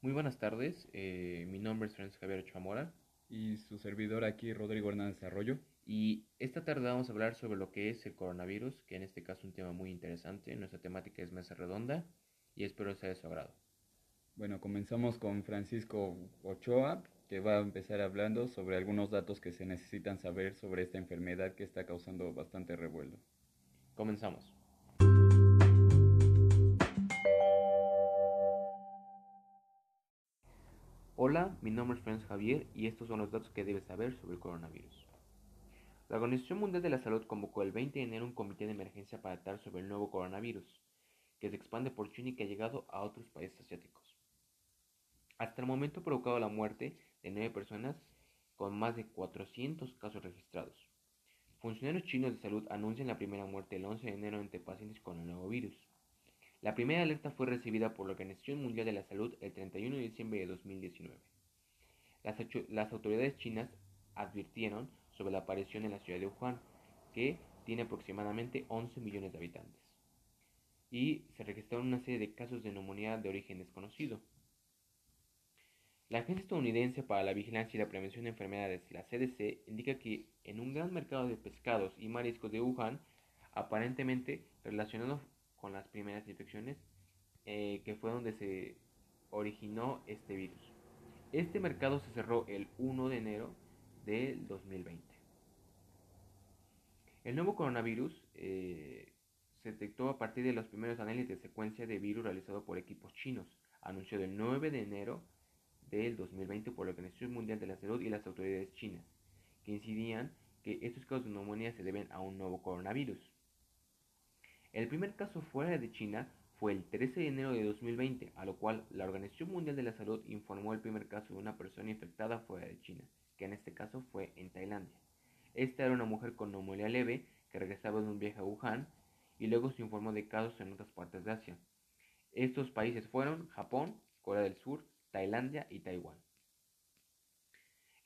Muy buenas tardes, eh, mi nombre es Francisco Javier Chamora y su servidor aquí, Rodrigo Hernández Arroyo. Y esta tarde vamos a hablar sobre lo que es el coronavirus, que en este caso es un tema muy interesante. Nuestra temática es mesa redonda y espero sea de su agrado. Bueno, comenzamos con Francisco Ochoa, que va a empezar hablando sobre algunos datos que se necesitan saber sobre esta enfermedad que está causando bastante revuelo. Comenzamos. Hola, mi nombre es Franz Javier y estos son los datos que debes saber sobre el coronavirus. La Organización Mundial de la Salud convocó el 20 de enero un comité de emergencia para tratar sobre el nuevo coronavirus, que se expande por China y que ha llegado a otros países asiáticos. Hasta el momento ha provocado la muerte de nueve personas con más de 400 casos registrados. Funcionarios chinos de salud anuncian la primera muerte el 11 de enero entre pacientes con el nuevo virus. La primera alerta fue recibida por la Organización Mundial de la Salud el 31 de diciembre de 2019. Las, autoridades chinas advirtieron sobre la aparición en la ciudad de Wuhan, que tiene aproximadamente 11 millones de habitantes. Y se registraron una serie de casos de neumonía de origen desconocido. La Agencia Estadounidense para la Vigilancia y la Prevención de Enfermedades, la CDC, indica que en un gran mercado de pescados y mariscos de Wuhan, aparentemente relacionado con las primeras infecciones, eh, que fue donde se originó este virus. Este mercado se cerró el 1 de enero del 2020. El nuevo coronavirus eh, se detectó a partir de los primeros análisis de secuencia de virus realizado por equipos chinos, anunció el 9 de enero del 2020 por la Organización Mundial de la Salud y las autoridades chinas, que incidían que estos casos de neumonía se deben a un nuevo coronavirus. El primer caso fuera de China fue el 13 de enero de 2020, a lo cual la Organización Mundial de la Salud informó el primer caso de una persona infectada fuera de China, que en este caso fue en Tailandia. Esta era una mujer con neumonía leve que regresaba de un viaje a Wuhan y luego se informó de casos en otras partes de Asia. Estos países fueron Japón, Corea del Sur, Tailandia y Taiwán.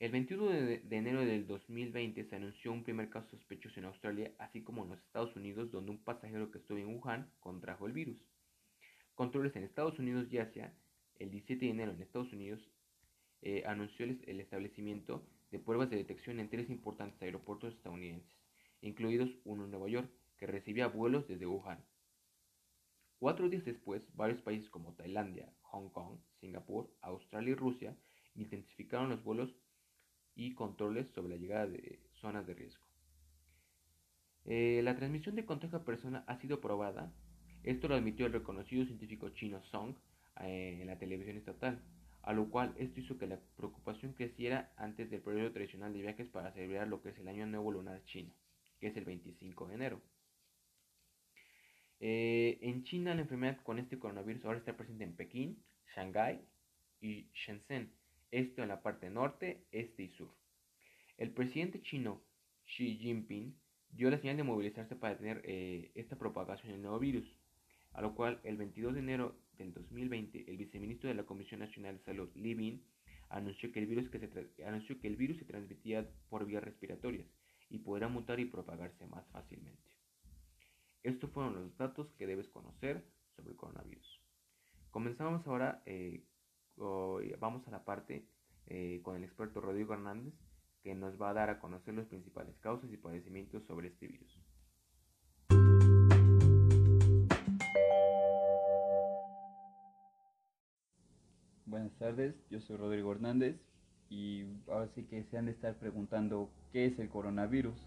El 21 de, enero del 2020 se anunció un primer caso sospechoso en Australia, así como en los Estados Unidos, donde un pasajero que estuvo en Wuhan contrajo el virus. Controles en Estados Unidos y Asia, el 17 de enero en Estados Unidos, eh, anunció el, establecimiento de pruebas de detección en tres importantes aeropuertos estadounidenses, incluidos uno en Nueva York, que recibía vuelos desde Wuhan. Cuatro días después, varios países como Tailandia, Hong Kong, Singapur, Australia y Rusia intensificaron los vuelos y controles sobre la llegada de zonas de riesgo. Eh, la transmisión de contagio a persona ha sido probada. Esto lo admitió el reconocido científico chino Song eh, en la televisión estatal, a lo cual esto hizo que la preocupación creciera antes del periodo tradicional de viajes para celebrar lo que es el Año Nuevo Lunar Chino, que es el 25 de enero. Eh, en China la enfermedad con este coronavirus ahora está presente en Pekín, Shanghái y Shenzhen, esto en la parte norte, este y sur. El presidente chino Xi Jinping dio la señal de movilizarse para detener eh, esta propagación del nuevo virus, a lo cual el 22 de enero del 2020 el viceministro de la Comisión Nacional de Salud, Li Bin, anunció que el virus, que se anunció que el virus se transmitía por vías respiratorias y podrá mutar y propagarse más fácilmente. Estos fueron los datos que debes conocer sobre el coronavirus. Comenzamos ahora eh, vamos a la parte eh, con el experto Rodrigo Hernández, que nos va a dar a conocer las principales causas y padecimientos sobre este virus. Buenas tardes, yo soy Rodrigo Hernández y ahora sí que se han de estar preguntando qué es el coronavirus.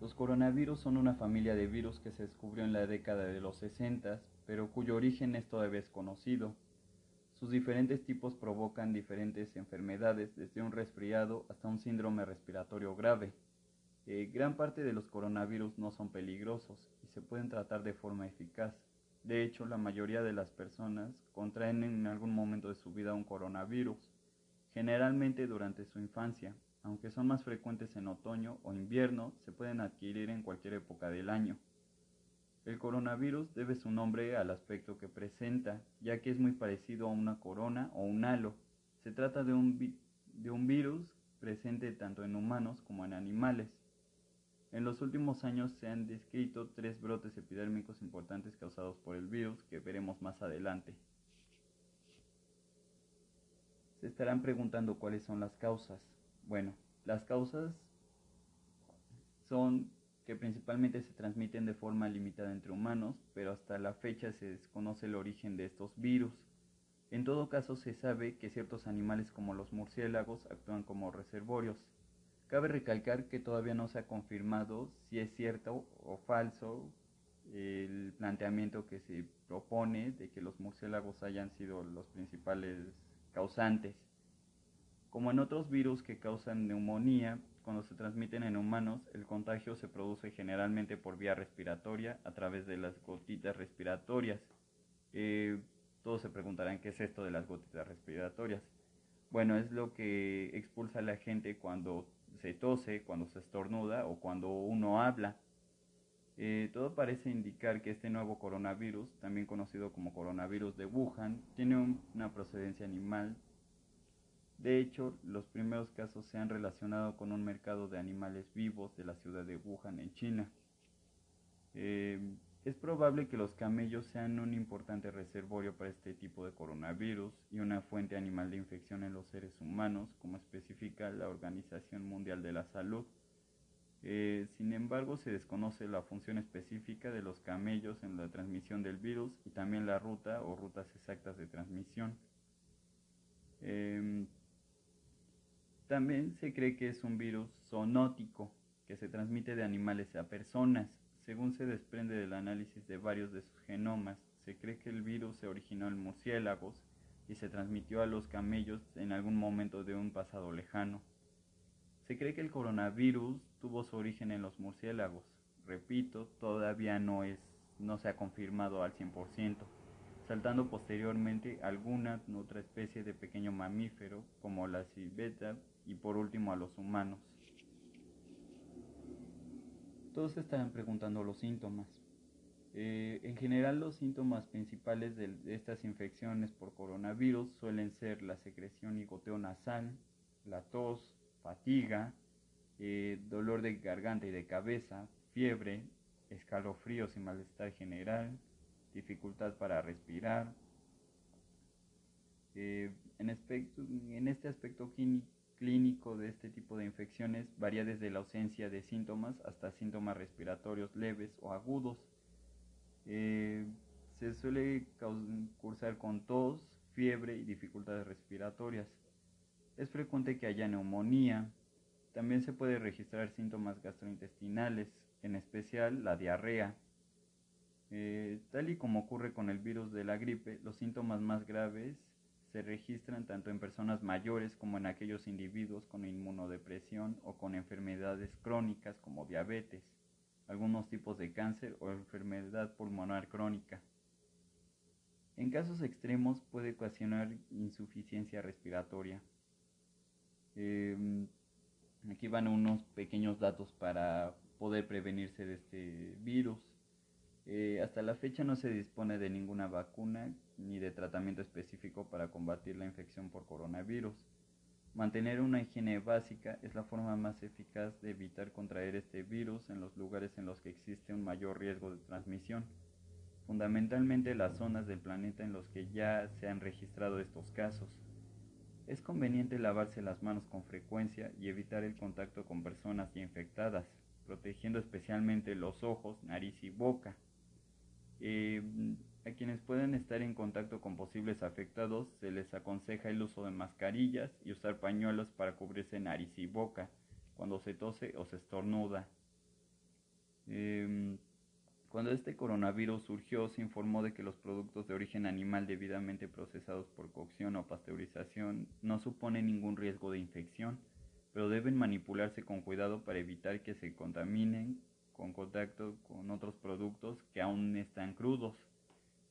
Los coronavirus son una familia de virus que se descubrió en la década de los 60, pero cuyo origen es todavía desconocido. Sus diferentes tipos provocan diferentes enfermedades, desde un resfriado hasta un síndrome respiratorio grave. Eh, gran parte de los coronavirus no son peligrosos y se pueden tratar de forma eficaz. De hecho, la mayoría de las personas contraen en algún momento de su vida un coronavirus, generalmente durante su infancia, aunque son más frecuentes en otoño o invierno, se pueden adquirir en cualquier época del año. El coronavirus debe su nombre al aspecto que presenta, ya que es muy parecido a una corona o un halo. Se trata de un, de un virus presente tanto en humanos como en animales. En los últimos años se han descrito tres brotes epidérmicos importantes causados por el virus que veremos más adelante. estarán preguntando cuáles son las causas. Bueno, las causas son que principalmente se transmiten de forma limitada entre humanos, pero hasta la fecha se desconoce el origen de estos virus. En todo caso, se sabe que ciertos animales como los murciélagos actúan como reservorios. Cabe recalcar que todavía no se ha confirmado si es cierto o falso el planteamiento que se propone de que los murciélagos hayan sido los principales causantes. Como en otros virus que causan neumonía, cuando se transmiten en humanos, el contagio se produce generalmente por vía respiratoria a través de las gotitas respiratorias. Eh, todos se preguntarán qué es esto de las gotitas respiratorias. Bueno, es lo que expulsa la gente cuando se tose, cuando se estornuda o cuando uno habla. Eh, todo parece indicar que este nuevo coronavirus, también conocido como coronavirus de Wuhan, tiene una procedencia animal. De hecho, los primeros casos se han relacionado con un mercado de animales vivos de la ciudad de Wuhan, en China. Eh, es probable que los camellos sean un importante reservorio para este tipo de coronavirus y una fuente animal de infección en los seres humanos, como especifica la Organización Mundial de la Salud. Eh, sin embargo, se desconoce la función específica de los camellos en la transmisión del virus y también la ruta o rutas exactas de transmisión. Em, también se cree que es un virus zoonótico que se transmite de animales a personas. Según se desprende del análisis de varios de sus genomas, se cree que el virus se originó en murciélagos y se transmitió a los camellos en algún momento de un pasado lejano. Se cree que el coronavirus tuvo su origen en los murciélagos. Repito, todavía no, es, no se ha confirmado al 100%, saltando posteriormente alguna otra especie de pequeño mamífero como la civeta y por último a los humanos. Todos se estarán preguntando los síntomas. Eh, en general los síntomas principales de estas infecciones por coronavirus suelen ser la secreción y goteo nasal, la tos, fatiga, eh, dolor de garganta y de cabeza, fiebre, escalofríos y malestar general, dificultad para respirar. Eh, en, en, este aspecto clínico de este tipo de infecciones varía desde la ausencia de síntomas hasta síntomas respiratorios leves o agudos. Eh, se suele cursar con tos, fiebre y dificultades respiratorias. Es frecuente que haya neumonía. También se puede registrar síntomas gastrointestinales, en especial la diarrea. Tal y como ocurre con el virus de la gripe, los síntomas más graves se registran tanto en personas mayores como en aquellos individuos con inmunodepresión o con enfermedades crónicas como diabetes, algunos tipos de cáncer o enfermedad pulmonar crónica. En casos extremos puede ocasionar insuficiencia respiratoria. Em, aquí van unos pequeños datos para poder prevenirse de este virus. Eh, hasta la fecha no se dispone de ninguna vacuna ni de tratamiento específico para combatir la infección por coronavirus. Mantener una higiene básica es la forma más eficaz de evitar contraer este virus en los lugares en los que existe un mayor riesgo de transmisión, fundamentalmente las zonas del planeta en los que ya se han registrado estos casos. Es conveniente lavarse las manos con frecuencia y evitar el contacto con personas infectadas, protegiendo especialmente los ojos, nariz y boca. Eh, a quienes pueden estar en contacto con posibles afectados se les aconseja el uso de mascarillas y usar pañuelos para cubrirse nariz y boca cuando se tose o se estornuda. Eh, cuando este coronavirus surgió, se informó de que los productos de origen animal debidamente procesados por cocción o pasteurización no suponen ningún riesgo de infección, pero deben manipularse con cuidado para evitar que se contaminen con contacto con otros productos que aún están crudos.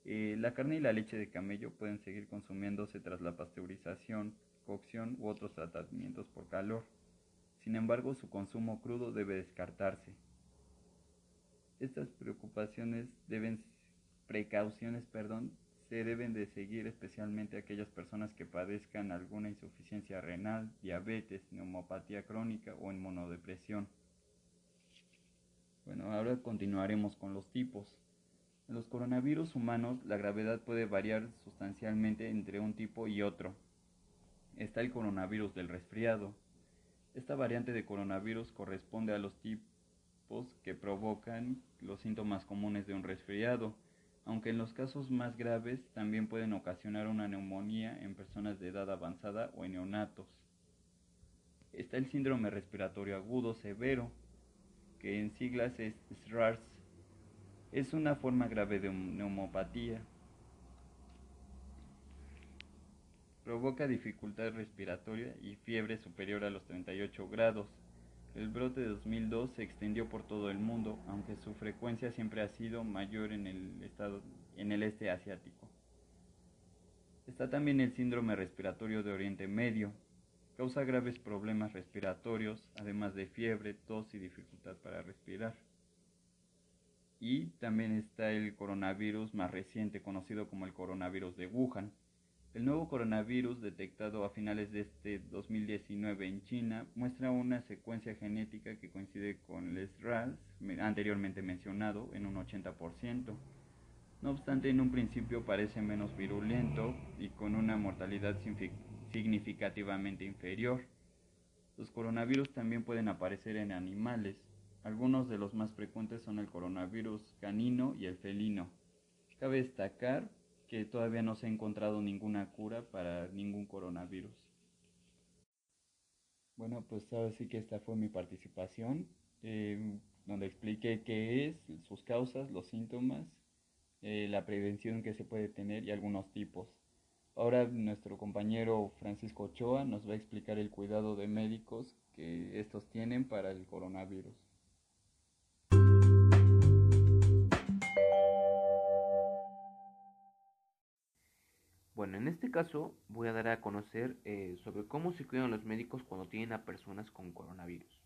Eh, la carne y la leche de camello pueden seguir consumiéndose tras la pasteurización, cocción u otros tratamientos por calor. Sin embargo, su consumo crudo debe descartarse. Estas preocupaciones deben, precauciones, perdón, se deben de seguir especialmente aquellas personas que padezcan alguna insuficiencia renal, diabetes, neumopatía crónica o inmunodepresión. Bueno, ahora continuaremos con los tipos. En los coronavirus humanos la gravedad puede variar sustancialmente entre un tipo y otro. está el coronavirus del resfriado. Esta variante de coronavirus corresponde a los tipos que provocan los síntomas comunes de un resfriado, aunque en los casos más graves también pueden ocasionar una neumonía en personas de edad avanzada o en neonatos. Está el síndrome respiratorio agudo severo, que en siglas es SRAS. Es una forma grave de neumopatía. Provoca dificultad respiratoria y fiebre superior a los 38 grados. El brote de 2002 se extendió por todo el mundo, aunque su frecuencia siempre ha sido mayor en el, estado, en el este asiático. Está también el síndrome respiratorio de Oriente Medio. Causa graves problemas respiratorios, además de fiebre, tos y dificultad para respirar. Y también está el coronavirus más reciente, conocido como el coronavirus de Wuhan el nuevo coronavirus detectado a finales de este 2019 en China muestra una secuencia genética que coincide con el SRAS anteriormente mencionado en un 80%. No obstante, en un principio parece menos virulento y con una mortalidad significativamente inferior. Los coronavirus también pueden aparecer en animales. Algunos de los más frecuentes son el coronavirus canino y el felino. Cabe destacar que todavía no se ha encontrado ninguna cura para ningún coronavirus. Bueno, pues ahora sí que esta fue mi participación, eh, donde expliqué qué es, sus causas, los síntomas, eh, la prevención que se puede tener y algunos tipos. Ahora nuestro compañero Francisco Ochoa nos va a explicar el cuidado de médicos que estos tienen para el coronavirus. Bueno, en este caso voy a dar a conocer eh, sobre cómo se cuidan los médicos cuando tienen a personas con coronavirus.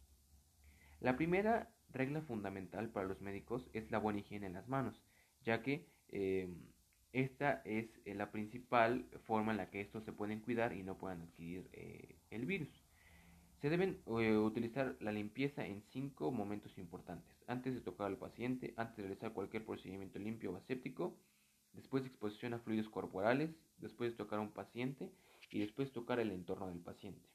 La primera regla fundamental para los médicos es la buena higiene en las manos, ya que eh, esta es eh, la principal forma en la que estos se pueden cuidar y no puedan adquirir el virus. Se deben utilizar la limpieza en cinco momentos importantes. Antes de tocar al paciente, antes de realizar cualquier procedimiento limpio o aséptico, después de exposición a fluidos corporales, después de tocar a un paciente y después de tocar el entorno del paciente.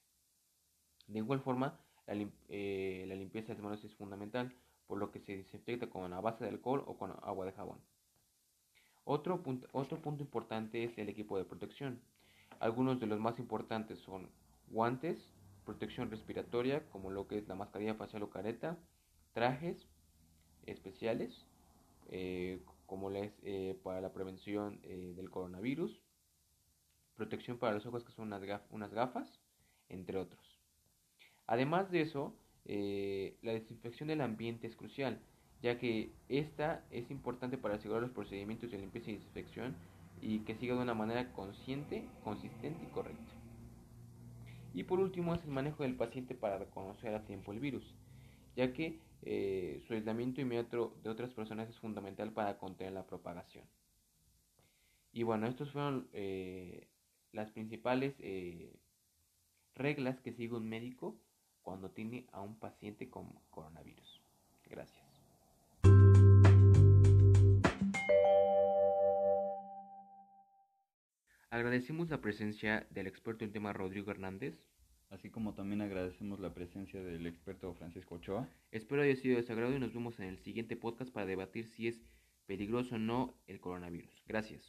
De igual forma, la, eh, limpieza de manos es fundamental, por lo que se desinfecta con una base de alcohol o con agua de jabón. Otro punto, otro punto importante es el equipo de protección. Algunos de los más importantes son guantes, protección respiratoria, como lo que es la mascarilla facial o careta, trajes especiales, eh, como es eh, para la prevención eh, del coronavirus, protección para los ojos que son unas, gafas, entre otros. Además de eso, eh, la desinfección del ambiente es crucial, ya que esta es importante para asegurar los procedimientos de limpieza y desinfección y que siga de una manera consciente, consistente y correcta. Y por último es el manejo del paciente para reconocer a tiempo el virus, ya que eh, su aislamiento inmediato de otras personas es fundamental para contener la propagación. Y bueno, estas fueron eh, las principales eh, reglas que sigue un médico cuando tiene a un paciente con coronavirus. Gracias. Agradecemos la presencia del experto en tema Rodrigo Hernández, así como también agradecemos la presencia del experto Francisco Ochoa. Espero haya sido de su agrado y nos vemos en el siguiente podcast para debatir si es peligroso o no el coronavirus. Gracias.